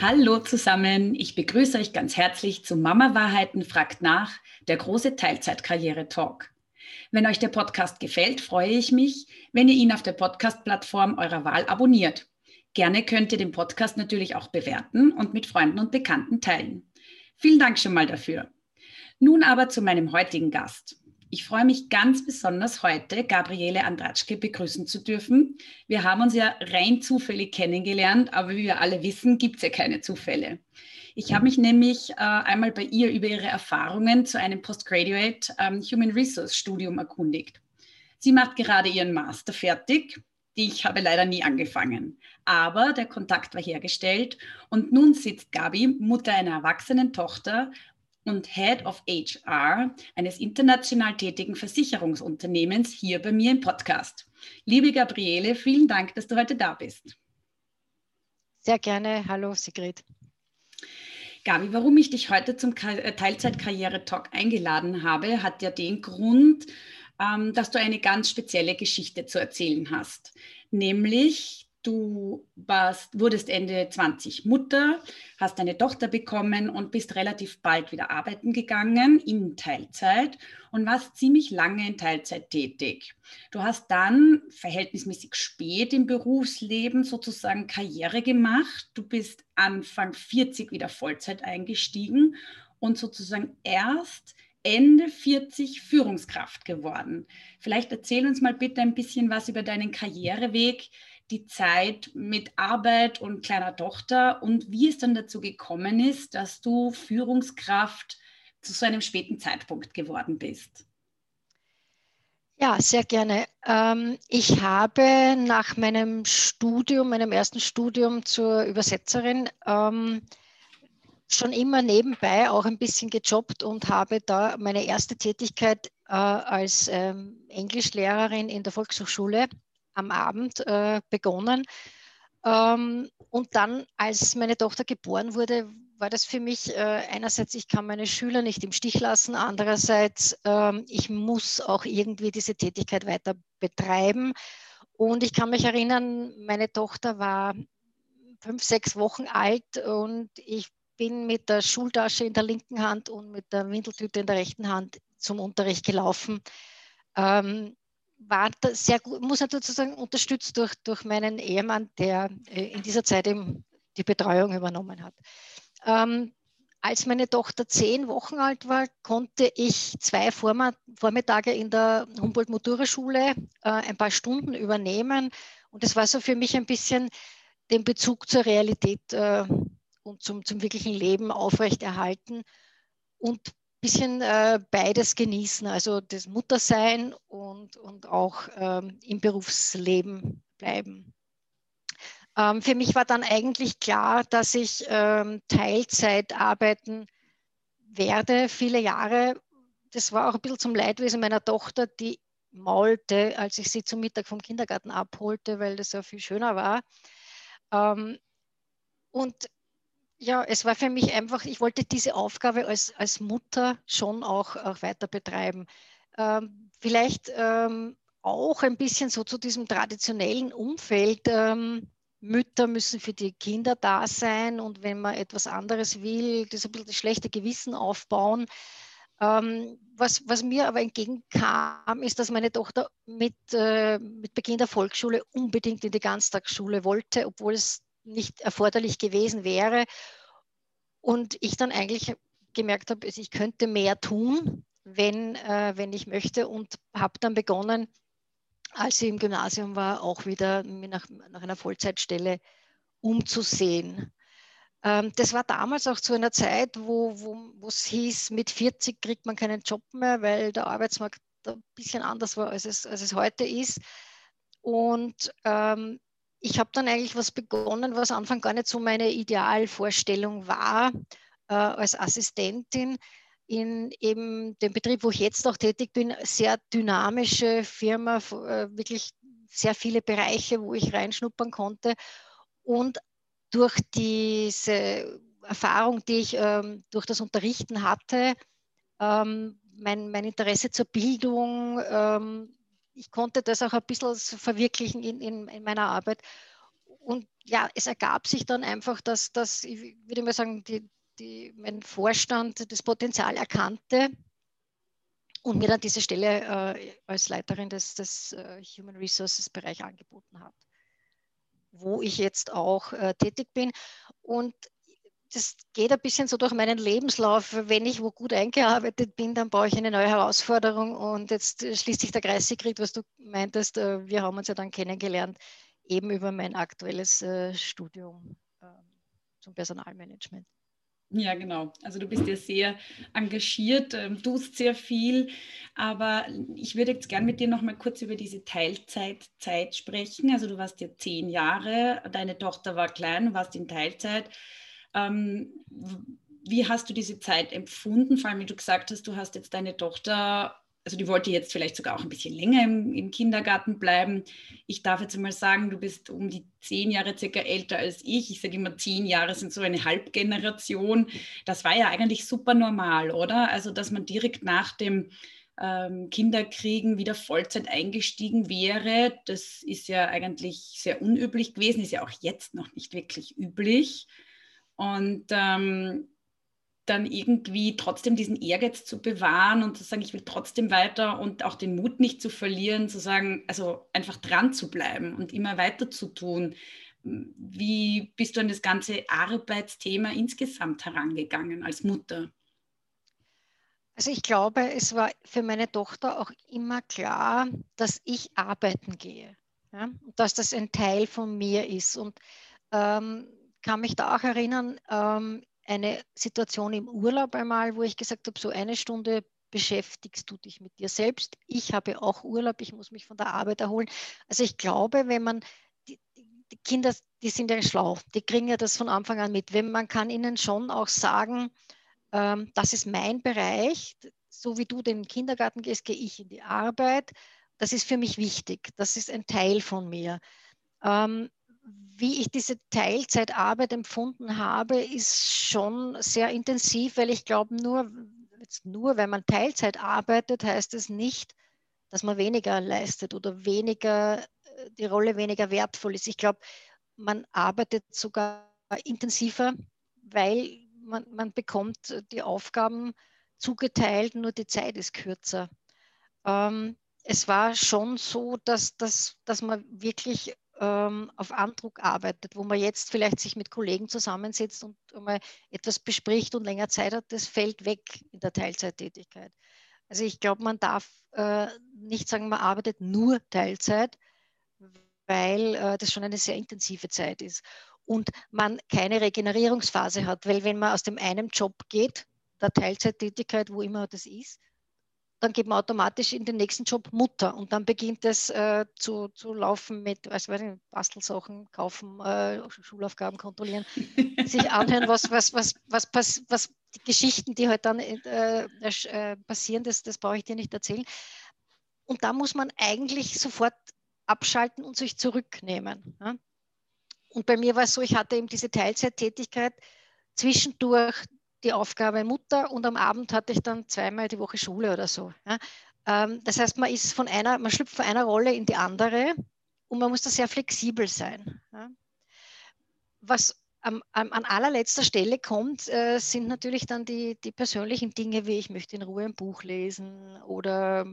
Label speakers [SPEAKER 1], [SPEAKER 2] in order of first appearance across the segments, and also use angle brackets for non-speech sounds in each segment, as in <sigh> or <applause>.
[SPEAKER 1] Hallo zusammen, ich begrüße euch ganz herzlich zu Mama Wahrheiten fragt nach, der große Teilzeitkarriere-Talk. Wenn euch der Podcast gefällt, freue ich mich, wenn ihr ihn auf der Podcast-Plattform eurer Wahl abonniert. Gerne könnt ihr den Podcast natürlich auch bewerten und mit Freunden und Bekannten teilen. Vielen Dank schon mal dafür. Nun aber zu meinem heutigen Gast. Ich freue mich ganz besonders heute, Gabriele Andratschke begrüßen zu dürfen. Wir haben uns ja rein zufällig kennengelernt, aber wie wir alle wissen, gibt es ja keine Zufälle. Ich habe mich nämlich äh, einmal bei ihr über ihre Erfahrungen zu einem Postgraduate ähm, Human Resource Studium erkundigt. Sie macht gerade ihren Master fertig. Ich habe leider nie angefangen. Aber der Kontakt war hergestellt und nun sitzt Gabi, Mutter einer erwachsenen Tochter, und Head of HR eines international tätigen Versicherungsunternehmens hier bei mir im Podcast. Liebe Gabriele, vielen Dank, dass du heute da bist.
[SPEAKER 2] Sehr gerne. Hallo, Sigrid.
[SPEAKER 1] Gabi, warum ich dich heute zum äh, Teilzeitkarriere-Talk eingeladen habe, hat ja den Grund, ähm, dass du eine ganz spezielle Geschichte zu erzählen hast. Nämlich Du warst, wurdest Ende 20 Mutter, hast eine Tochter bekommen und bist relativ bald wieder arbeiten gegangen in Teilzeit und warst ziemlich lange in Teilzeit tätig. Du hast dann verhältnismäßig spät im Berufsleben sozusagen Karriere gemacht. Du bist Anfang 40 wieder Vollzeit eingestiegen und sozusagen erst Ende 40 Führungskraft geworden. Vielleicht erzähl uns mal bitte ein bisschen was über deinen Karriereweg die Zeit mit Arbeit und kleiner Tochter und wie es dann dazu gekommen ist, dass du Führungskraft zu so einem späten Zeitpunkt geworden bist.
[SPEAKER 2] Ja, sehr gerne. Ähm, ich habe nach meinem Studium, meinem ersten Studium zur Übersetzerin, ähm, schon immer nebenbei auch ein bisschen gejobbt und habe da meine erste Tätigkeit äh, als ähm, Englischlehrerin in der Volkshochschule am Abend äh, begonnen. Ähm, und dann, als meine Tochter geboren wurde, war das für mich äh, einerseits, ich kann meine Schüler nicht im Stich lassen, andererseits, ähm, ich muss auch irgendwie diese Tätigkeit weiter betreiben. Und ich kann mich erinnern, meine Tochter war fünf, sechs Wochen alt und ich bin mit der Schultasche in der linken Hand und mit der Windeltüte in der rechten Hand zum Unterricht gelaufen. Ähm, war sehr gut, muss natürlich sozusagen unterstützt durch, durch meinen Ehemann, der äh, in dieser Zeit eben die Betreuung übernommen hat. Ähm, als meine Tochter zehn Wochen alt war, konnte ich zwei Vormittage in der Humboldt-Motura-Schule äh, ein paar Stunden übernehmen. Und das war so für mich ein bisschen den Bezug zur Realität äh, und zum, zum wirklichen Leben aufrechterhalten und bisschen äh, beides genießen, also das Muttersein und, und auch ähm, im Berufsleben bleiben. Ähm, für mich war dann eigentlich klar, dass ich ähm, Teilzeit arbeiten werde, viele Jahre. Das war auch ein bisschen zum Leidwesen meiner Tochter, die maulte, als ich sie zum Mittag vom Kindergarten abholte, weil das ja viel schöner war. Ähm, und ja, es war für mich einfach, ich wollte diese Aufgabe als, als Mutter schon auch, auch weiter betreiben. Ähm, vielleicht ähm, auch ein bisschen so zu diesem traditionellen Umfeld. Ähm, Mütter müssen für die Kinder da sein und wenn man etwas anderes will, das ein bisschen das schlechte Gewissen aufbauen. Ähm, was, was, mir aber entgegenkam, ist, dass meine Tochter mit, äh, mit Beginn der Volksschule unbedingt in die Ganztagsschule wollte, obwohl es nicht erforderlich gewesen wäre. Und ich dann eigentlich gemerkt habe, ich könnte mehr tun, wenn, äh, wenn ich möchte und habe dann begonnen, als sie im Gymnasium war, auch wieder nach, nach einer Vollzeitstelle umzusehen. Ähm, das war damals auch zu einer Zeit, wo es hieß, mit 40 kriegt man keinen Job mehr, weil der Arbeitsmarkt ein bisschen anders war, als es, als es heute ist. Und ähm, ich habe dann eigentlich was begonnen, was Anfang gar nicht so meine Idealvorstellung war, äh, als Assistentin in eben dem Betrieb, wo ich jetzt auch tätig bin, sehr dynamische Firma, äh, wirklich sehr viele Bereiche, wo ich reinschnuppern konnte. Und durch diese Erfahrung, die ich ähm, durch das Unterrichten hatte, ähm, mein, mein, Interesse zur Bildung, ähm, ich konnte das auch ein bisschen verwirklichen in, in, in meiner Arbeit. und ja, es ergab sich dann einfach, dass, dass ich würde mal sagen, die, die, mein Vorstand das Potenzial erkannte und mir dann diese Stelle äh, als Leiterin des, des uh, Human Resources Bereich angeboten hat, wo ich jetzt auch äh, tätig bin. Und das geht ein bisschen so durch meinen Lebenslauf. Wenn ich wo gut eingearbeitet bin, dann brauche ich eine neue Herausforderung. Und jetzt schließt sich der Kreis, Sigrid, was du meintest. Äh, wir haben uns ja dann kennengelernt, eben über mein aktuelles äh, Studium ähm, zum Personalmanagement.
[SPEAKER 1] Ja, genau. Also du bist ja sehr engagiert, ähm, tust sehr viel, aber ich würde jetzt gern mit dir noch mal kurz über diese Teilzeitzeit sprechen. Also du warst ja zehn Jahre, deine Tochter war klein, warst in Teilzeit. Ähm, wie hast du diese Zeit empfunden? Vor allem, wie du gesagt hast, du hast jetzt deine Tochter also die wollte jetzt vielleicht sogar auch ein bisschen länger im, im, Kindergarten bleiben. Ich darf jetzt mal sagen, du bist um die zehn Jahre circa älter als ich. Ich sage immer, zehn Jahre sind so eine Halbgeneration. Das war ja eigentlich super normal, oder? Also, dass man direkt nach dem ähm, Kinderkriegen wieder Vollzeit eingestiegen wäre, das ist ja eigentlich sehr unüblich gewesen, ist ja auch jetzt noch nicht wirklich üblich. Und ähm, dann irgendwie trotzdem diesen Ehrgeiz zu bewahren und zu sagen, ich will trotzdem weiter und auch den Mut nicht zu verlieren, zu sagen, also einfach dran zu bleiben und immer weiter zu tun. Wie bist du an das ganze Arbeitsthema insgesamt herangegangen als Mutter?
[SPEAKER 2] Also ich glaube, es war für meine Tochter auch immer klar, dass ich arbeiten gehe, ja? dass das ein Teil von mir ist. Und ähm, kann mich da auch erinnern, ähm, eine Situation im Urlaub einmal, wo ich gesagt habe, so eine Stunde beschäftigst du dich mit dir selbst. Ich habe auch Urlaub, ich muss mich von der Arbeit erholen. Also ich glaube, wenn man die, die Kinder, die sind ja schlau, die kriegen ja das von Anfang an mit. Wenn man kann ihnen schon auch sagen, ähm, das ist mein Bereich, so wie du den Kindergarten gehst, gehe ich in die Arbeit. Das ist für mich wichtig. Das ist ein Teil von mir. Ähm, wie ich diese Teilzeitarbeit empfunden habe, ist schon sehr intensiv, weil ich glaube, nur, nur wenn man Teilzeit arbeitet, heißt es nicht, dass man weniger leistet oder weniger, äh, die Rolle weniger wertvoll ist. Ich glaube, man arbeitet sogar intensiver, weil man, man bekommt die Aufgaben zugeteilt, nur die Zeit ist kürzer. Ähm, es war schon so, dass, dass, dass man wirklich ähm, auf Andruck arbeitet, wo man jetzt vielleicht sich mit Kollegen zusammensetzt und einmal etwas bespricht und länger Zeit hat, das fällt weg in der Teilzeittätigkeit. Also ich glaube, man darf äh, nicht sagen, man arbeitet nur Teilzeit, weil äh, das schon eine sehr intensive Zeit ist und man keine Regenerierungsphase hat, weil wenn man aus dem einen Job geht, der Teilzeittätigkeit, wo immer das ist, dann geht man automatisch in den nächsten Job Mutter und dann beginnt es äh, zu, zu laufen mit, weiß ich, Bastelsachen kaufen, äh, Schulaufgaben kontrollieren, <laughs> sich anhören, was, was, was, was, was, was die Geschichten, die halt dann äh, äh, passieren, das, das brauche ich dir nicht erzählen. Und da muss man eigentlich sofort abschalten und sich zurücknehmen. Ja? Und bei mir war es so, ich hatte eben diese Teilzeittätigkeit zwischendurch die Aufgabe Mutter und am Abend hatte ich dann zweimal die Woche Schule oder so. Ja. Ähm, das heißt, man ist von einer, man schlüpft von einer Rolle in die andere und man muss da sehr flexibel sein. Ja. Was am, am, an allerletzter Stelle kommt, äh, sind natürlich dann die, die persönlichen Dinge, wie ich möchte in Ruhe ein Buch lesen oder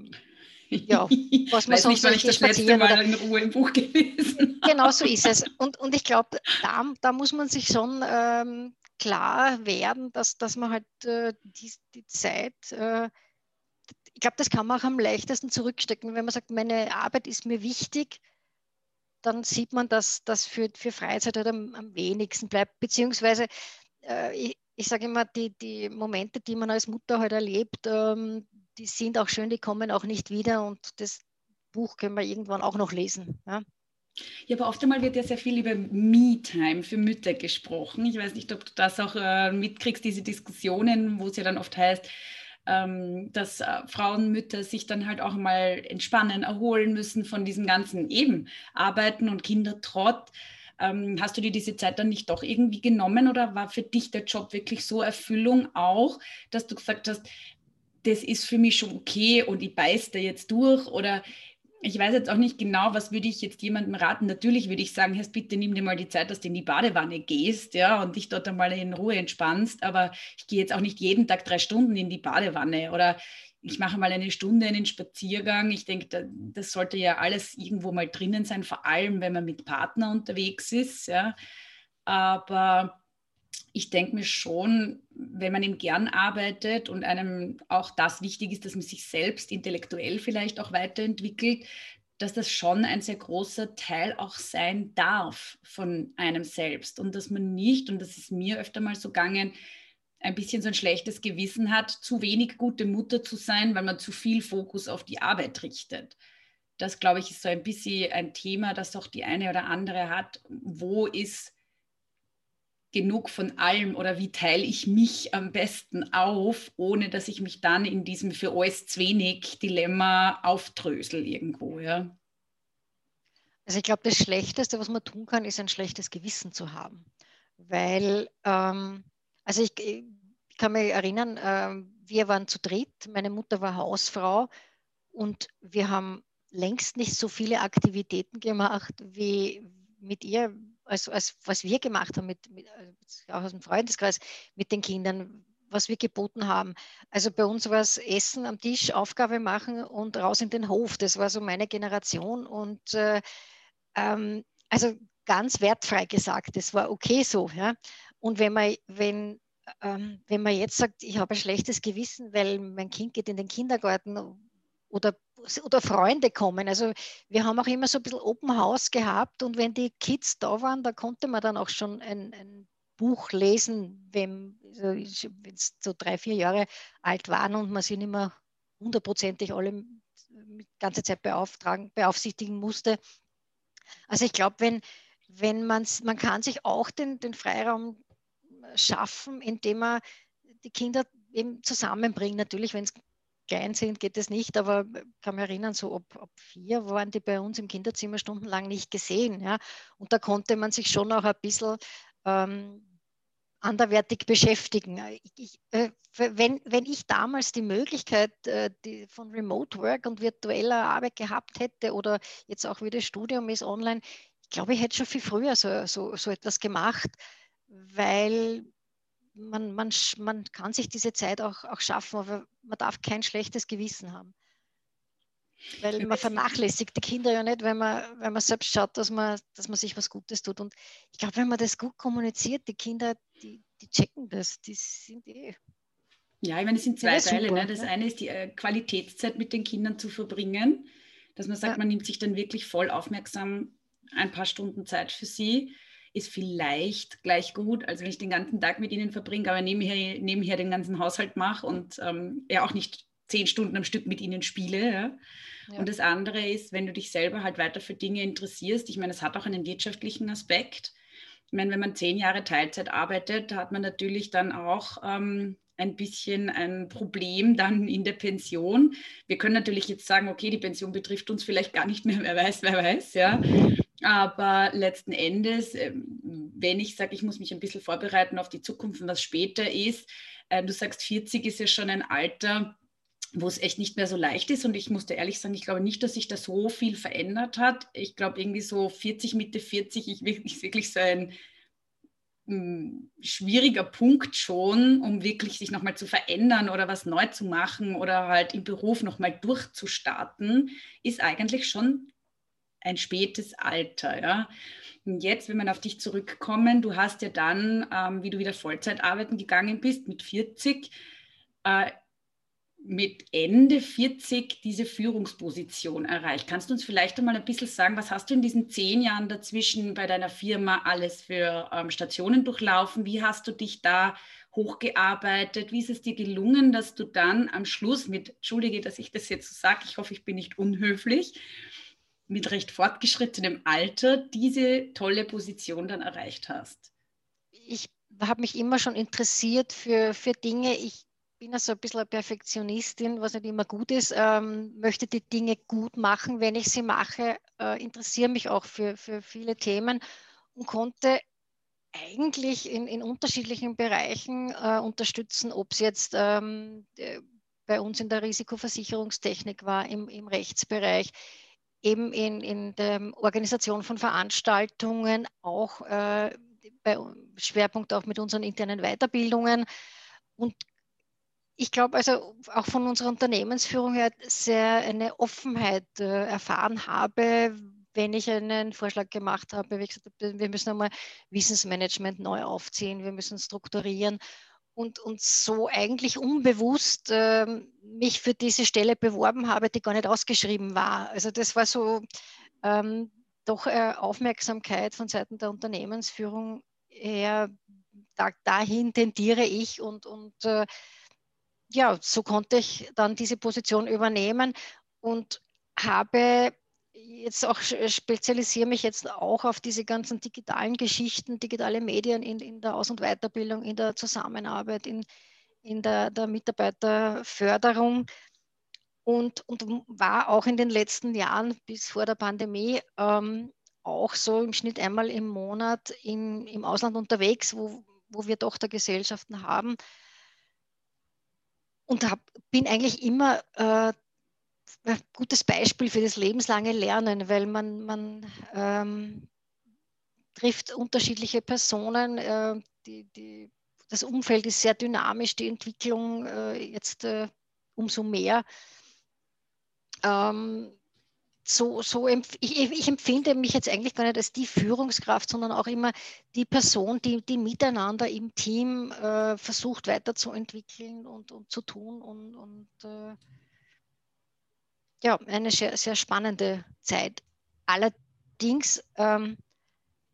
[SPEAKER 1] ja, was man sonst nicht, ich das letzte Mal in Ruhe im Buch <laughs> gelesen
[SPEAKER 2] Genau so ist es. Und, und ich glaube, da, da muss man sich schon ähm, klar werden, dass, dass man halt äh, die, die Zeit, äh, ich glaube, das kann man auch am leichtesten zurückstecken. Wenn man sagt, meine Arbeit ist mir wichtig, dann sieht man, dass das für, für Freizeit halt am, am wenigsten bleibt. Beziehungsweise, äh, ich, ich sage immer, die, die Momente, die man als Mutter halt erlebt, ähm, die sind auch schön, die kommen auch nicht wieder und das Buch können wir irgendwann auch noch lesen. Ja?
[SPEAKER 1] Ja, aber oft einmal wird ja sehr viel über Me-Time für Mütter gesprochen. Ich weiß nicht, ob du das auch äh, mitkriegst, diese Diskussionen, wo es ja dann oft heißt, ähm, dass äh, Frauen, Mütter sich dann halt auch mal entspannen, erholen müssen von diesem ganzen eben Arbeiten und Kindertrott. Ähm, hast du dir diese Zeit dann nicht doch irgendwie genommen oder war für dich der Job wirklich so Erfüllung auch, dass du gesagt hast, das ist für mich schon okay und ich beiß da jetzt durch oder ich weiß jetzt auch nicht genau, was würde ich jetzt jemandem raten. Natürlich würde ich sagen, Herr, bitte nimm dir mal die Zeit, dass du in die Badewanne gehst, ja, und dich dort einmal in Ruhe entspannst. Aber ich gehe jetzt auch nicht jeden Tag drei Stunden in die Badewanne oder ich mache mal eine Stunde einen Spaziergang. Ich denke, das sollte ja alles irgendwo mal drinnen sein, vor allem wenn man mit Partner unterwegs ist, ja. Aber ich denke mir schon, wenn man ihm gern arbeitet und einem auch das wichtig ist, dass man sich selbst intellektuell vielleicht auch weiterentwickelt, dass das schon ein sehr großer Teil auch sein darf von einem selbst und dass man nicht, und das ist mir öfter mal so gegangen, ein bisschen so ein schlechtes Gewissen hat, zu wenig gute Mutter zu sein, weil man zu viel Fokus auf die Arbeit richtet. Das, glaube ich, ist so ein bisschen ein Thema, das auch die eine oder andere hat. Wo ist genug von allem oder wie teile ich mich am besten auf, ohne dass ich mich dann in diesem für alles zu wenig Dilemma aufdrösel irgendwo, ja.
[SPEAKER 2] Also ich glaube, das Schlechteste, was man tun kann, ist ein schlechtes Gewissen zu haben. Weil, ähm, also ich, ich, kann mich erinnern, äh, wir waren zu dritt, meine Mutter war Hausfrau und wir haben längst nicht so viele Aktivitäten gemacht wie mit ihr als, als was wir gemacht haben, mit, mit, äh, auch aus dem Freundeskreis, mit den Kindern, was wir geboten haben. Also bei uns war es Essen am Tisch, Aufgabe machen und raus in den Hof. Das war so meine Generation. Und äh, ähm, also ganz wertfrei gesagt, das war okay so. Ja? Und wenn man, wenn, ähm, wenn man jetzt sagt, ich habe ein schlechtes Gewissen, weil mein Kind geht in den Kindergarten oder oder Freunde kommen. Also wir haben auch immer so ein bisschen Open House gehabt und wenn die Kids da waren, da konnte man dann auch schon ein, ein Buch lesen, wenn es so drei, vier Jahre alt waren und man sie nicht mehr hundertprozentig alle die ganze Zeit beauftragen, beaufsichtigen musste. Also ich glaube, wenn, wenn man man kann sich auch den, den Freiraum schaffen, indem man die Kinder eben zusammenbringt. Natürlich, wenn es klein sind, geht es nicht, aber ich kann mich erinnern, so ob, ob, vier waren die bei uns im Kinderzimmer stundenlang nicht gesehen. Ja? Und da konnte man sich schon auch ein bisschen ähm, anderwertig beschäftigen. Ich, äh, wenn, wenn ich damals die Möglichkeit äh, die von Remote Work und virtueller Arbeit gehabt hätte oder jetzt auch wie das Studium ist online, ich glaube, ich hätte schon viel früher so, so, so etwas gemacht, weil man, man, man kann sich diese Zeit auch, auch schaffen, aber man darf kein schlechtes Gewissen haben. Weil man vernachlässigt die Kinder ja nicht, wenn man, wenn man selbst schaut, dass man, dass man sich was Gutes tut. Und ich glaube, wenn man das gut kommuniziert, die Kinder, die, die checken das, die sind eh.
[SPEAKER 1] Ja, ich meine, es sind zwei Teile. Super, ne? Das ne? eine ist die äh, Qualitätszeit mit den Kindern zu verbringen, dass man sagt, ja. man nimmt sich dann wirklich voll aufmerksam ein paar Stunden Zeit für sie ist vielleicht gleich gut, als wenn ich den ganzen Tag mit ihnen verbringe, aber nebenher, nebenher den ganzen Haushalt mache und ähm, ja auch nicht zehn Stunden am Stück mit ihnen spiele. Ja? Ja. Und das andere ist, wenn du dich selber halt weiter für Dinge interessierst, ich meine, es hat auch einen wirtschaftlichen Aspekt. Ich meine, wenn man zehn Jahre Teilzeit arbeitet, hat man natürlich dann auch ähm, ein bisschen ein Problem dann in der Pension. Wir können natürlich jetzt sagen, okay, die Pension betrifft uns vielleicht gar nicht mehr, wer weiß, wer weiß, ja. Aber letzten Endes, ähm, wenn ich sage, ich muss mich ein bisschen vorbereiten auf die Zukunft und was später ist, äh, du sagst, 40 ist ja schon ein Alter, wo es echt nicht mehr so leicht ist. Und ich musste ehrlich sagen, ich glaube nicht, dass sich da so viel verändert hat. Ich glaube, irgendwie so 40, Mitte 40 ist wirklich so ein hm, schwieriger Punkt schon, um wirklich sich nochmal zu verändern oder was neu zu machen oder halt im Beruf nochmal durchzustarten, ist eigentlich schon ein spätes Alter. Ja. Und jetzt, wenn man auf dich zurückkommen, du hast ja dann, ähm, wie du wieder Vollzeit arbeiten gegangen bist, mit 40, äh, mit Ende 40 diese Führungsposition erreicht. Kannst du uns vielleicht einmal ein bisschen sagen, was hast du in diesen zehn Jahren dazwischen bei deiner Firma alles für ähm, Stationen durchlaufen? Wie hast du dich da hochgearbeitet? Wie ist es dir gelungen, dass du dann am Schluss mit, entschuldige, dass ich das jetzt so sage, ich hoffe, ich bin nicht unhöflich, mit recht fortgeschrittenem Alter diese tolle Position dann erreicht hast?
[SPEAKER 2] Ich habe mich immer schon interessiert für, für Dinge. Ich bin also ein bisschen eine Perfektionistin, was nicht immer gut ist, ähm, möchte die Dinge gut machen, wenn ich sie mache, äh, interessiere mich auch für, für viele Themen und konnte eigentlich in, in unterschiedlichen Bereichen äh, unterstützen, ob es jetzt ähm, bei uns in der Risikoversicherungstechnik war, im, im Rechtsbereich, eben in, in der Organisation von Veranstaltungen, auch äh, bei Schwerpunkt auch mit unseren internen Weiterbildungen. Und ich glaube also auch von unserer Unternehmensführung her sehr eine Offenheit äh, erfahren habe, wenn ich einen Vorschlag gemacht habe, wie gesagt, wir müssen einmal Wissensmanagement neu aufziehen, wir müssen strukturieren und, und so eigentlich unbewusst äh, mich für diese Stelle beworben habe, die gar nicht ausgeschrieben war. Also das war so ähm, doch äh, Aufmerksamkeit von Seiten der Unternehmensführung her, da, dahin tendiere ich und, und äh, ja, so konnte ich dann diese Position übernehmen und habe jetzt auch spezialisiere mich jetzt auch auf diese ganzen digitalen Geschichten, digitale Medien in, in der Aus- und Weiterbildung, in der Zusammenarbeit, in, in der, der Mitarbeiterförderung und, und war auch in den letzten Jahren bis vor der Pandemie ähm, auch so im Schnitt einmal im Monat in, im Ausland unterwegs, wo, wo wir Tochtergesellschaften haben. Und hab, bin eigentlich immer äh, gutes Beispiel für das lebenslange Lernen, weil man, man ähm, trifft unterschiedliche Personen. Äh, die, die, das Umfeld ist sehr dynamisch, die Entwicklung äh, jetzt äh, umso mehr. Ähm, so, so ich, ich, empfinde mich jetzt eigentlich gar nicht als die Führungskraft, sondern auch immer die Person, die, die miteinander im Team äh, versucht weiterzuentwickeln und, und zu tun und, und äh, ja, eine sehr, sehr spannende Zeit. Allerdings ähm,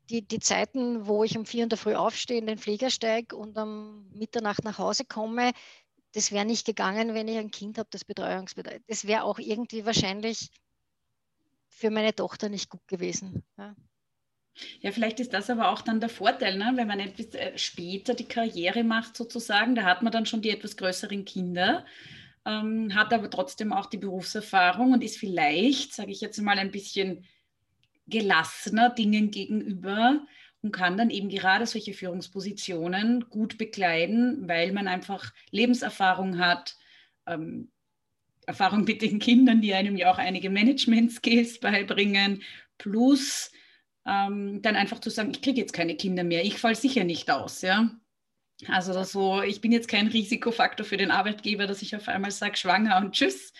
[SPEAKER 2] die, die Zeiten, wo ich um vier in der Früh aufstehe, in den Flieger steige und um Mitternacht nach Hause komme, das wäre nicht gegangen, wenn ich ein Kind habe, das Betreuungsbedarf. Das wäre auch irgendwie wahrscheinlich für meine Tochter nicht gut gewesen. Ja.
[SPEAKER 1] Ja, vielleicht ist das aber auch dann der Vorteil, ne? wenn man etwas äh, später die Karriere macht, sozusagen. Da hat man dann schon die etwas größeren Kinder ähm, hat aber trotzdem auch die Berufserfahrung und ist vielleicht, sage ich jetzt mal, ein bisschen gelassener Dingen gegenüber und kann dann eben gerade solche Führungspositionen gut bekleiden, weil man einfach Lebenserfahrung hat, ähm, Erfahrung mit den Kindern, die einem ja auch einige Management-Skills beibringen, plus ähm, dann einfach zu sagen, ich kriege jetzt keine Kinder mehr, ich falle sicher nicht aus, ja. Also so, ich bin jetzt kein Risikofaktor für den Arbeitgeber, dass ich auf einmal sage, schwanger und tschüss.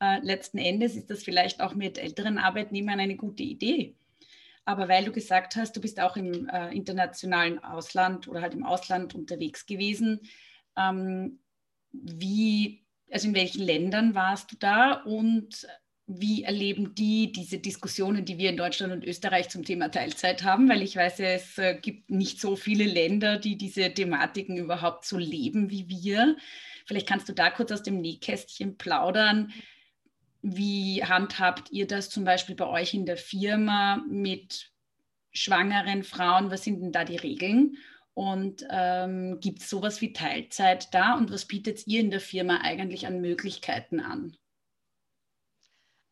[SPEAKER 1] Äh, letzten Endes ist das vielleicht auch mit älteren Arbeitnehmern eine gute Idee. Aber weil du gesagt hast, du bist auch im äh, internationalen Ausland oder halt im Ausland unterwegs gewesen, ähm, wie, also in welchen Ländern warst du da und wie erleben die diese Diskussionen, die wir in Deutschland und Österreich zum Thema Teilzeit haben? Weil ich weiß, es äh, gibt nicht so viele Länder, die diese Thematiken überhaupt so leben wie wir. Vielleicht kannst du da kurz aus dem Nähkästchen plaudern. Wie handhabt ihr das zum Beispiel bei euch in der Firma mit schwangeren Frauen? Was sind denn da die Regeln? Und ähm, gibt es sowas wie Teilzeit da? Und was bietet ihr in der Firma eigentlich an Möglichkeiten an?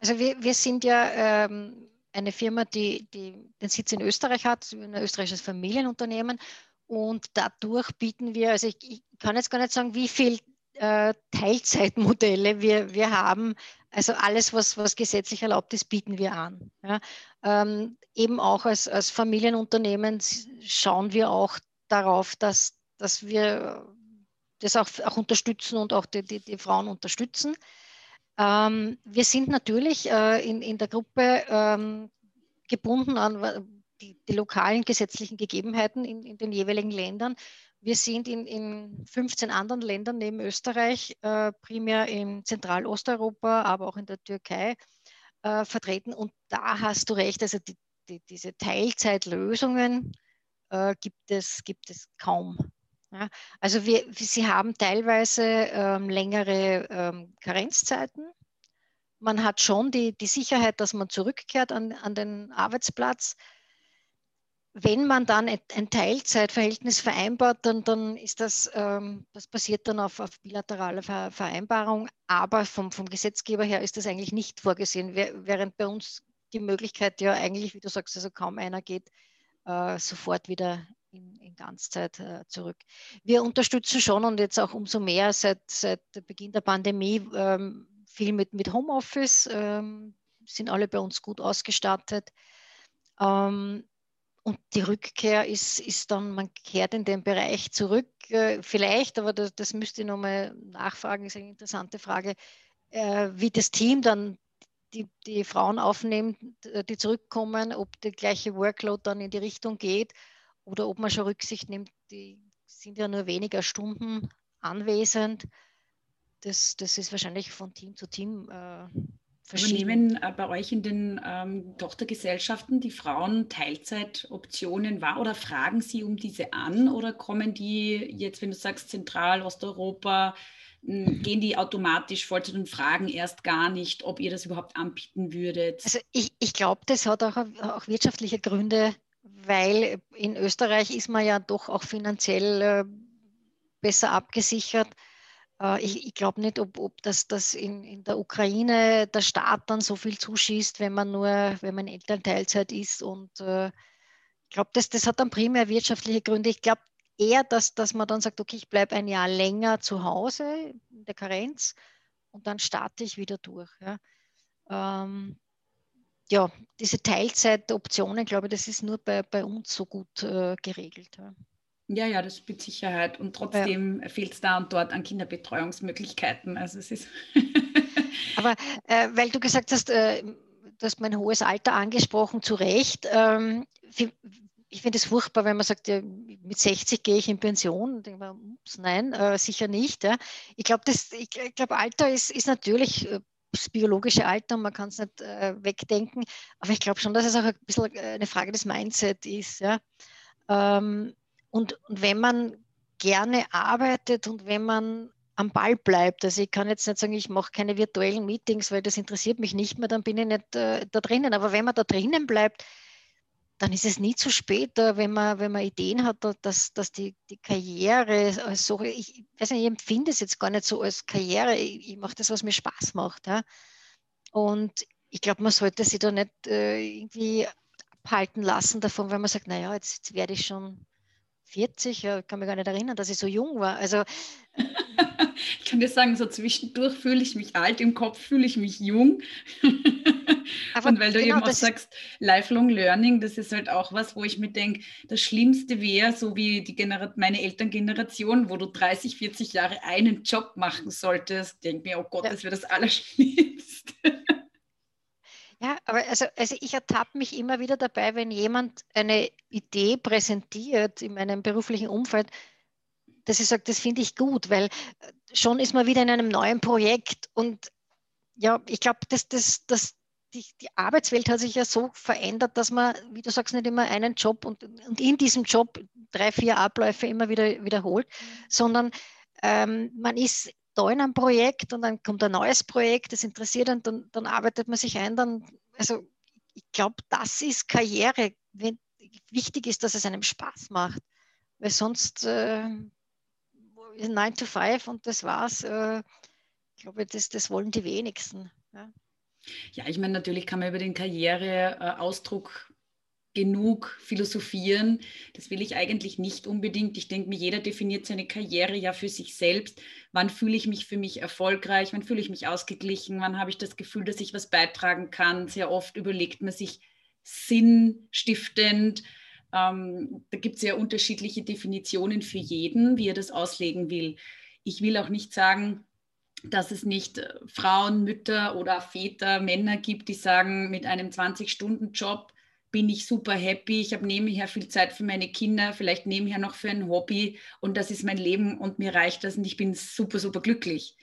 [SPEAKER 2] Also wir, wir sind ja ähm, eine Firma, die, die den Sitz in Österreich hat, ein österreichisches Familienunternehmen. Und dadurch bieten wir, also ich, ich kann jetzt gar nicht sagen, wie viel äh, Teilzeitmodelle wir, wir haben. Also alles, was, was gesetzlich erlaubt ist, bieten wir an. Ja. Ähm, eben auch als, als Familienunternehmen schauen wir auch darauf, dass, dass wir das auch, auch unterstützen und auch die, die, die Frauen unterstützen. Ähm, wir sind natürlich äh, in, in der Gruppe ähm, gebunden an die, die, lokalen gesetzlichen Gegebenheiten in, in, den jeweiligen Ländern. Wir sind in, in 15 anderen Ländern neben Österreich, äh, primär in Zentralosteuropa, aber auch in der Türkei äh, vertreten. Und da hast du recht, also die, die, diese Teilzeitlösungen äh, gibt, es, gibt es kaum. Ja, also wir, sie haben teilweise ähm, längere ähm, Karenzzeiten. Man hat schon die, die Sicherheit, dass man zurückkehrt an, an den Arbeitsplatz. Wenn man dann ein Teilzeitverhältnis vereinbart, dann, dann ist das, ähm, das basiert dann auf, auf bilateraler Ver Vereinbarung, aber vom, vom Gesetzgeber her ist das eigentlich nicht vorgesehen, während bei uns die Möglichkeit ja eigentlich, wie du sagst, also kaum einer geht, äh, sofort wieder in, in Ganzzeit äh, zurück. Wir unterstützen schon und jetzt auch umso mehr seit, seit Beginn der Pandemie ähm, viel mit, mit Homeoffice. Ähm, sind alle bei uns gut ausgestattet. Ähm, und die Rückkehr ist, ist dann, man kehrt in den Bereich zurück, äh, vielleicht, aber das, das müsste ich nochmal nachfragen, ist eine interessante Frage, äh, wie das Team dann die, die Frauen aufnimmt, die zurückkommen, ob der gleiche Workload dann in die Richtung geht oder ob man schon Rücksicht nimmt, die sind ja nur weniger Stunden anwesend. Das, das ist wahrscheinlich von Team zu Team äh,
[SPEAKER 1] Übernehmen äh, bei euch in den ähm, Tochtergesellschaften die Frauen Teilzeitoptionen wahr oder fragen sie um diese an oder kommen die jetzt, wenn du sagst Zentral, Osteuropa, gehen die automatisch Vollzeit und fragen erst gar nicht, ob ihr das überhaupt anbieten würdet?
[SPEAKER 2] Also ich, ich glaube, das hat auch, auch wirtschaftliche Gründe, weil in Österreich ist man ja doch auch finanziell äh, besser abgesichert. Äh, ich, ich glaube nicht, ob, ob das, das in, in, der Ukraine der Staat dann so viel zuschießt, wenn man nur, wenn man Elternteilzeit ist. Und äh, ich glaube, das, das hat dann primär wirtschaftliche Gründe. Ich glaube eher, dass, dass man dann sagt, okay, ich bleibe ein Jahr länger zu Hause in der Karenz und dann starte ich wieder durch. Ja, ähm, ja diese Teilzeitoptionen, glaube ich, das ist nur bei, bei uns so gut äh, geregelt. Ja.
[SPEAKER 1] Ja, ja, das mit Sicherheit. Und trotzdem ja. fehlt es da und dort an Kinderbetreuungsmöglichkeiten. Also es ist. <laughs>
[SPEAKER 2] Aber äh, weil du gesagt hast, äh, du hast mein hohes Alter angesprochen, zu Recht. Ähm, ich finde es furchtbar, wenn man sagt, ja, mit 60 gehe ich in Pension. Und denke ups, nein, äh, sicher nicht. Ja. Ich glaube, glaub, Alter ist, ist natürlich äh, das biologische Alter und man kann es nicht äh, wegdenken. Aber ich glaube schon, dass es auch ein bisschen eine Frage des Mindset ist. Ja. Ähm, und, und wenn man gerne arbeitet und wenn man am Ball bleibt. Also ich kann jetzt nicht sagen, ich mache keine virtuellen Meetings, weil das interessiert mich nicht mehr, dann bin ich nicht äh, da drinnen. Aber wenn man da drinnen bleibt, dann ist es nie zu spät, wenn, man, wenn man Ideen hat, dass, dass die, die Karriere so, ich, weiß nicht, ich empfinde es jetzt gar nicht so als Karriere, ich, ich mache das, was mir Spaß macht. Ja. Und ich glaube, man sollte sich da nicht äh, irgendwie abhalten lassen davon, wenn man sagt, naja, jetzt, jetzt werde ich schon 40, ja, kann mich gar nicht erinnern, dass ich so jung war. Also <laughs>
[SPEAKER 1] ich kann dir sagen, so zwischendurch fühle ich mich alt, im Kopf fühle ich mich jung. <laughs> Aber und weil du genau, eben auch sagst, Lifelong Learning, das ist halt auch was, wo ich mir denke, das Schlimmste wäre, so wie die Genera meine Elterngeneration, wo du 30, 40 Jahre einen Job machen solltest. Denke mir, oh Gott, ja. das wäre das Allerschlimmste.
[SPEAKER 2] Ja, aber also, also ich ertappe mich immer wieder dabei, wenn jemand eine Idee präsentiert in meinem beruflichen Umfeld, dass ich sage, das finde ich gut, weil äh, schon ist man wieder in einem neuen Projekt und ja, ich glaube, dass das, das, die, die, Arbeitswelt hat sich ja so verändert, dass man, wie du sagst, nicht immer einen Job und, und in diesem Job drei, vier Abläufe immer wieder wiederholt, mhm. sondern ähm, man ist da in einem Projekt und dann kommt ein neues Projekt, das interessiert und dann, dann arbeitet man sich ein. Dann, also ich glaube, das ist Karriere. Wenn, wichtig ist, dass es einem Spaß macht, weil sonst äh, 9 to 5 und das war's. Äh, ich glaube, das, das wollen die wenigsten. Ja.
[SPEAKER 1] Ja, ich meine, natürlich kann man über den Karriereausdruck genug philosophieren. Das will ich eigentlich nicht unbedingt. Ich denke mir, jeder definiert seine Karriere ja für sich selbst. Wann fühle ich mich für mich erfolgreich? Wann fühle ich mich ausgeglichen? Wann habe ich das Gefühl, dass ich was beitragen kann? Sehr oft überlegt man sich sinnstiftend. Ähm, da gibt es ja unterschiedliche Definitionen für jeden, wie er das auslegen will. Ich will auch nicht sagen, dass es nicht äh, Frauen, Mütter oder Väter, Männer gibt, die sagen, mit einem 20-Stunden-Job bin ich super happy. Ich habe nebenher viel Zeit für meine Kinder, vielleicht nebenher noch für ein Hobby und das ist mein Leben und mir reicht das und ich bin super, super glücklich.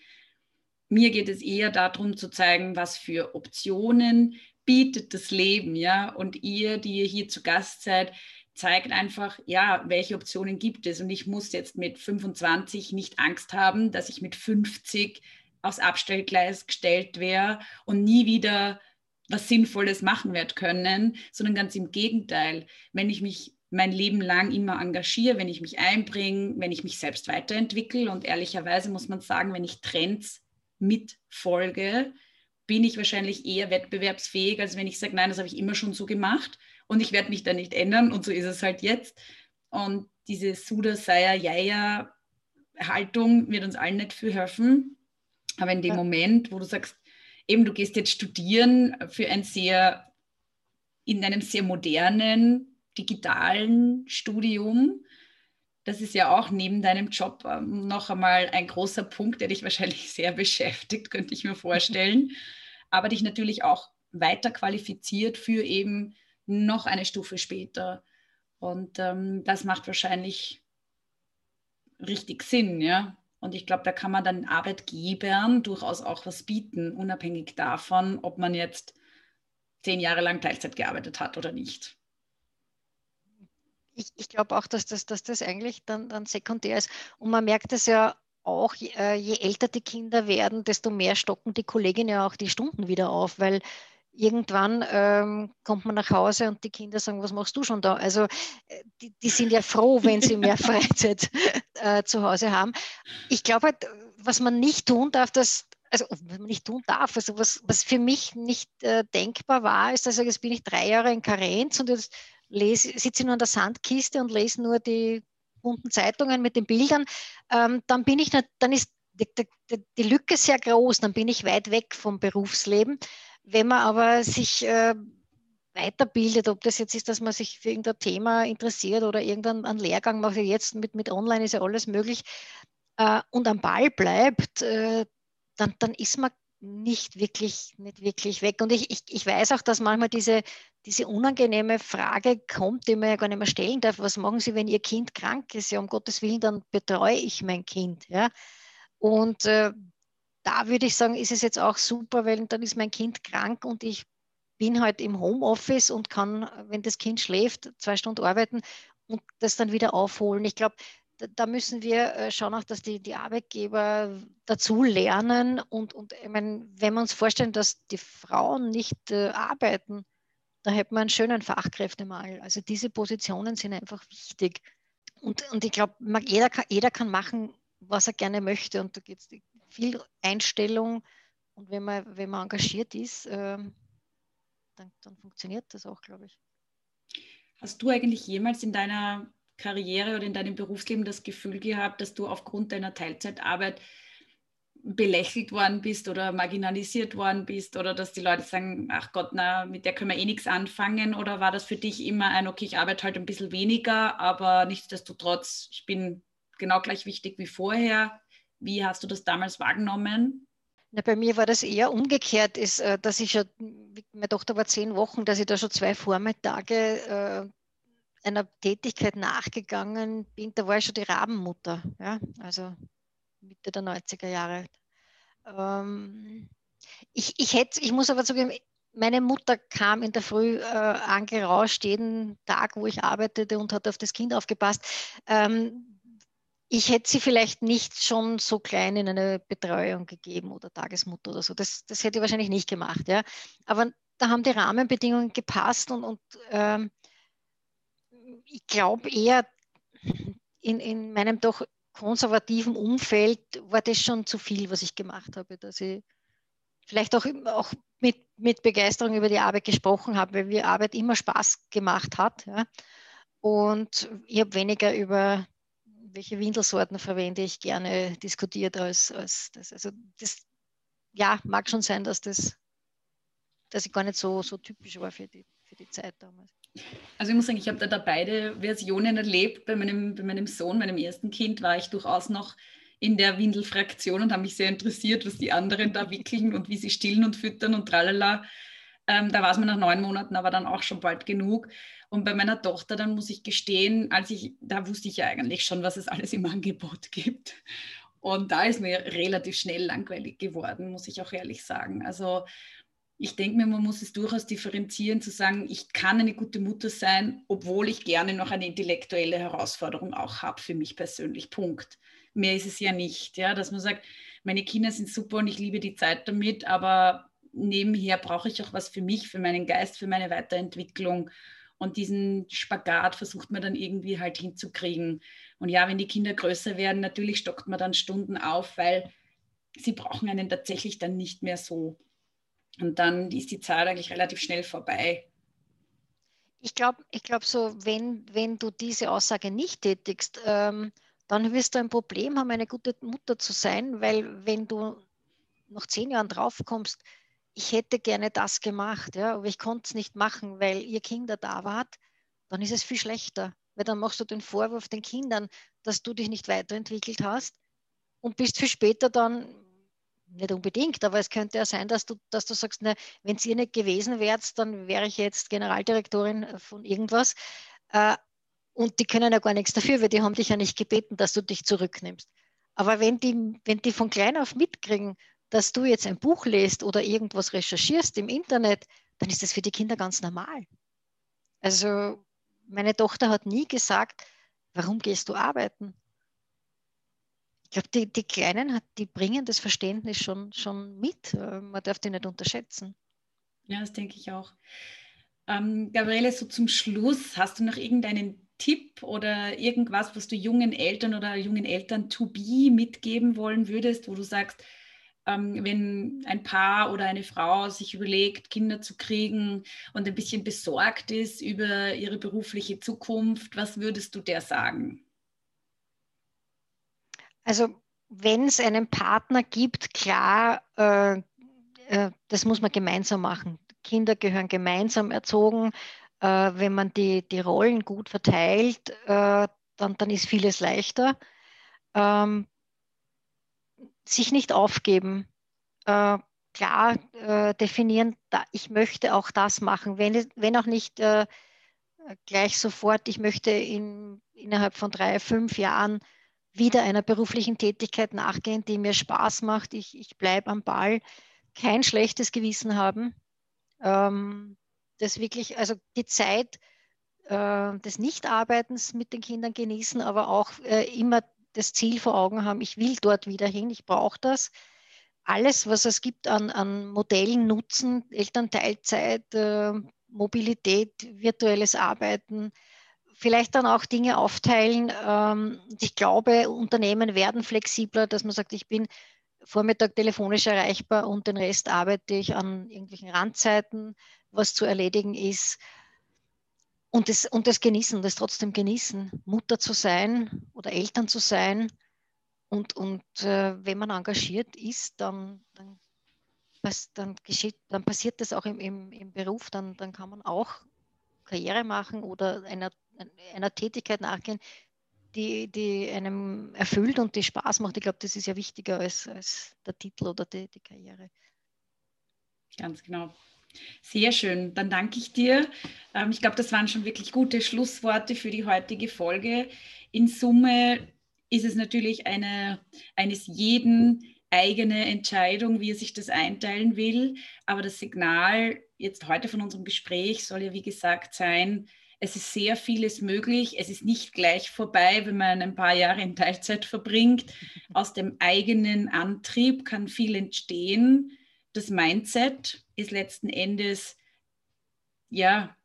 [SPEAKER 1] Mir geht es eher darum zu zeigen, was für Optionen bietet das Leben, ja. Und ihr, die ihr hier zu Gast seid, zeigt einfach, ja, welche Optionen gibt es. Und ich muss jetzt mit 25 nicht Angst haben, dass ich mit 50 aufs Abstellgleis gestellt wäre und nie wieder was Sinnvolles machen werde können, sondern ganz im Gegenteil, wenn ich mich mein Leben lang immer engagiere, wenn ich mich einbringe, wenn ich mich selbst weiterentwickle und ehrlicherweise muss man sagen, wenn ich Trends mitfolge, bin ich wahrscheinlich eher wettbewerbsfähig, als wenn ich sage, nein, das habe ich immer schon so gemacht und ich werde mich da nicht ändern und so ist es halt jetzt. Und diese Suda, Saya, Jaja Haltung wird uns allen nicht viel helfen. Aber in dem ja. Moment, wo du sagst, eben du gehst jetzt studieren für ein sehr, in einem sehr modernen, digitalen Studium. Das ist ja auch neben deinem Job ähm, noch einmal ein großer Punkt, der dich wahrscheinlich <laughs> sehr beschäftigt, könnte ich mir vorstellen. Aber dich natürlich auch weiter qualifiziert für eben noch eine Stufe später. Und ähm, das macht wahrscheinlich richtig Sinn, ja. Und ich glaube, da kann man dann Arbeitgebern durchaus auch was bieten, unabhängig davon, ob man jetzt zehn Jahre lang Teilzeit gearbeitet hat oder nicht.
[SPEAKER 2] Ich, ich glaube auch, dass das, dass das eigentlich dann, dann sekundär ist. Und man merkt es ja auch, je, äh, je älter die Kinder werden, desto mehr stocken die Kolleginnen ja auch die Stunden wieder auf, weil irgendwann ähm, kommt man nach Hause und die Kinder sagen, was machst du schon da? Also äh, die, die sind ja froh, wenn sie mehr <laughs> Freizeit äh, zu Hause haben. Ich glaube halt, was man nicht tun darf, dass also was man nicht tun darf, also was, was für mich nicht äh, denkbar war, ist, dass ich, jetzt bin ich drei Jahre in Karenz und jetzt lese, sitze ich nur an der Sandkiste und lese nur die bunten Zeitungen mit den Bildern, ähm, dann bin ich, dann ist die, die, die Lücke sehr groß, dann bin ich weit weg vom Berufsleben. Wenn man aber sich äh, weiterbildet, ob das jetzt ist, dass man sich für irgendein Thema interessiert oder irgendeinen Lehrgang macht, jetzt mit, mit Online ist ja alles möglich, äh, und am Ball bleibt, äh, dann, dann ist man nicht wirklich, nicht wirklich weg. Und ich, ich, ich weiß auch, dass manchmal diese, diese unangenehme Frage kommt, die man ja gar nicht mehr stellen darf. Was machen Sie, wenn Ihr Kind krank ist? Ja, um Gottes Willen, dann betreue ich mein Kind. Ja? Und äh, da würde ich sagen, ist es jetzt auch super, weil dann ist mein Kind krank und ich bin halt im Homeoffice und kann, wenn das Kind schläft, zwei Stunden arbeiten und das dann wieder aufholen. Ich glaube, da müssen wir äh, schauen auch, dass die, die Arbeitgeber dazu lernen und, und ich meine, wenn wir uns vorstellen, dass die Frauen nicht äh, arbeiten, da hätten wir einen schönen Fachkräftemangel. Also diese Positionen sind einfach wichtig. Und, und ich glaube, jeder, jeder kann machen, was er gerne möchte. Und da geht es viel Einstellung. Und wenn man, wenn man engagiert ist, äh, dann, dann funktioniert das auch, glaube ich.
[SPEAKER 1] Hast du eigentlich jemals in deiner Karriere oder in deinem Berufsleben das Gefühl gehabt, dass du aufgrund deiner Teilzeitarbeit belächelt worden bist oder marginalisiert worden bist oder dass die Leute sagen, ach Gott, na, mit der können wir eh nichts anfangen oder war das für dich immer ein, okay, ich arbeite halt ein bisschen weniger, aber nichtsdestotrotz, ich bin genau gleich wichtig wie vorher. Wie hast du das damals wahrgenommen?
[SPEAKER 2] Na, bei mir war das eher umgekehrt, ist, äh, dass ich schon, meine Tochter war zehn Wochen, dass ich da schon zwei Vormittage äh, einer Tätigkeit nachgegangen bin, da war ich schon die Rabenmutter, ja, also Mitte der 90er Jahre. Ähm, ich, ich, hätte, ich muss aber zugeben, meine Mutter kam in der Früh äh, angerauscht, jeden Tag, wo ich arbeitete und hat auf das Kind aufgepasst. Ähm, ich hätte sie vielleicht nicht schon so klein in eine Betreuung gegeben oder Tagesmutter oder so. Das, das hätte ich wahrscheinlich nicht gemacht. Ja. Aber da haben die Rahmenbedingungen gepasst und, und ähm, ich glaube eher, in, in meinem doch konservativen Umfeld war das schon zu viel, was ich gemacht habe, dass ich vielleicht auch, auch mit, mit Begeisterung über die Arbeit gesprochen habe, weil mir Arbeit immer Spaß gemacht hat. Ja. Und ich habe weniger über welche Windelsorten verwende ich gerne diskutiert als, als das. Also das ja, mag schon sein, dass das dass ich gar nicht so, so typisch war für die, für die Zeit damals.
[SPEAKER 1] Also ich muss sagen, ich habe da, beide Versionen erlebt. Bei meinem, bei meinem Sohn, meinem ersten Kind, war ich durchaus noch in der Windelfraktion und habe mich sehr interessiert, was die anderen da wickeln und wie sie stillen und füttern und tralala. Ähm, da war es mir nach neun Monaten aber dann auch schon bald genug. Und bei meiner Tochter, dann muss ich gestehen, als ich, da wusste ich ja eigentlich schon, was es alles im Angebot gibt. Und da ist mir relativ schnell langweilig geworden, muss ich auch ehrlich sagen. Also ich denke mir, man muss es durchaus differenzieren, zu sagen, ich kann eine gute Mutter sein, obwohl ich gerne noch eine intellektuelle Herausforderung auch habe für mich persönlich. Punkt. Mehr ist es ja nicht, ja, dass man sagt, meine Kinder sind super und ich liebe die Zeit damit, aber nebenher brauche ich auch was für mich, für meinen Geist, für meine Weiterentwicklung. Und diesen Spagat versucht man dann irgendwie halt hinzukriegen. Und ja, wenn die Kinder größer werden, natürlich stockt man dann Stunden auf, weil sie brauchen einen tatsächlich dann nicht mehr so. Und dann ist die Zeit eigentlich relativ schnell vorbei.
[SPEAKER 2] Ich glaube, ich glaub so, wenn, wenn du diese Aussage nicht tätigst, ähm, dann wirst du ein Problem haben, eine gute Mutter zu sein, weil wenn du nach zehn Jahren draufkommst, ich hätte gerne das gemacht, ja, aber ich konnte es nicht machen, weil ihr Kinder da wart, dann ist es viel schlechter. Weil dann machst du den Vorwurf den Kindern, dass du dich nicht weiterentwickelt hast und bist viel später dann, nicht unbedingt, aber es könnte ja sein, dass du, dass du sagst, wenn es ihr nicht gewesen wärt, dann wäre ich jetzt Generaldirektorin von irgendwas. Äh, und die können ja gar nichts dafür, weil die haben dich ja nicht gebeten, dass du dich zurücknimmst. Aber wenn die, wenn die von klein auf mitkriegen, dass du jetzt ein Buch lest oder irgendwas recherchierst im Internet, dann ist das für die Kinder ganz normal. Also meine Tochter hat nie gesagt, warum gehst du arbeiten? Ich glaube, die, die Kleinen, die bringen das Verständnis schon, schon mit. Äh, man darf die nicht unterschätzen.
[SPEAKER 1] Ja, das denke ich auch. Ähm, Gabriele, so zum Schluss, hast du noch irgendeinen Tipp oder irgendwas, was du jungen Eltern oder jungen Eltern to be mitgeben wollen würdest, wo du sagst, ähm, wenn ein Paar oder eine Frau sich überlegt, Kinder zu kriegen und ein bisschen besorgt ist über ihre berufliche Zukunft, was würdest du der sagen?
[SPEAKER 2] Also wenn es einen Partner gibt, klar, äh, äh, das muss man gemeinsam machen. Kinder gehören gemeinsam erzogen. Äh, wenn man die, die Rollen gut verteilt, äh, dann, dann ist vieles leichter. Ähm, sich nicht aufgeben, äh, klar äh, definieren, da, ich möchte auch das machen, wenn, wenn auch nicht äh, gleich sofort, ich möchte in, innerhalb von drei, fünf Jahren wieder einer beruflichen Tätigkeit nachgehen, die mir Spaß macht. Ich, ich bleibe am Ball, kein schlechtes Gewissen haben. Ähm, das wirklich, also die Zeit äh, des Nichtarbeitens mit den Kindern genießen, aber auch äh, immer das Ziel vor Augen haben, ich will dort wieder hin, ich brauche das. Alles, was es gibt an, an Modellen nutzen, Elternteilzeit, äh, Mobilität, virtuelles Arbeiten, vielleicht dann auch Dinge aufteilen. Ähm, ich glaube, Unternehmen werden flexibler, dass man sagt, ich bin Vormittag telefonisch erreichbar und den Rest arbeite ich an irgendwelchen Randzeiten, was zu erledigen ist und das, und das genießen, das trotzdem genießen, Mutter zu sein oder Eltern zu sein. Und, und äh, wenn man engagiert ist, dann, dann, was, dann, geschieht, dann passiert das auch im, im, im Beruf, dann, dann kann man auch Karriere machen oder einer, einer Tätigkeit nachgehen, die, die einem erfüllt und die Spaß macht. Ich glaube, das ist ja wichtiger als, als der Titel oder die, die Karriere.
[SPEAKER 1] Ganz genau. Sehr schön, dann danke ich dir. Ähm, ich glaube, das waren schon wirklich gute Schlussworte für die heutige Folge. In Summe ist es natürlich eine, eines jeden eigene Entscheidung, wie er sich das einteilen will. Aber das Signal jetzt heute von unserem Gespräch soll ja, wie gesagt, sein, es ist sehr vieles möglich. Es ist nicht gleich vorbei, wenn man ein paar Jahre in Teilzeit verbringt. Aus dem eigenen Antrieb kann viel entstehen das Mindset ist letzten Endes, ja,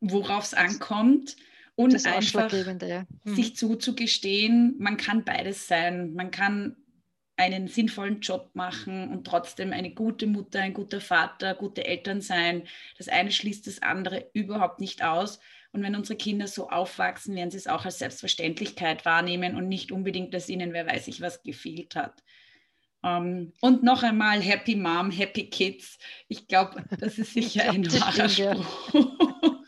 [SPEAKER 1] worauf es ankommt. Und das einfach ja. mhm. sich zuzugestehen, man kann beides sein. Man kann einen sinnvollen Job machen und trotzdem eine gute Mutter, ein guter Vater, gute Eltern sein. Das eine schließt das andere überhaupt nicht aus. Und wenn unsere Kinder so aufwachsen, werden sie es auch als Selbstverständlichkeit wahrnehmen und nicht unbedingt, dass ihnen wer weiß ich was gefehlt hat. Um, ähm, und noch einmal Happy Mom, Happy Kids. Ich glaube, das ist <laughs> sicher glaub, ein wahrer Spruch. <laughs>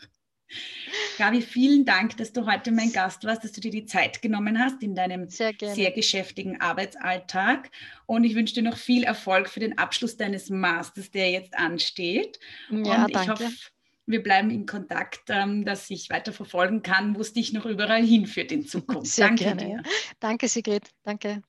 [SPEAKER 1] Gabi, vielen Dank, dass du heute mein Gast warst, dass du dir die Zeit genommen hast in deinem sehr, sehr geschäftigen Arbeitsalltag. Und ich wünsche dir noch viel Erfolg für den Abschluss deines Masters, der jetzt ansteht. Ja, Und ich danke. hoffe, wir bleiben in Kontakt, ähm, dass ich weiter verfolgen kann, wo es dich noch überall hinführt in <laughs> Zukunft.
[SPEAKER 2] Sehr danke gerne. Dir. Danke, Sigrid. Danke.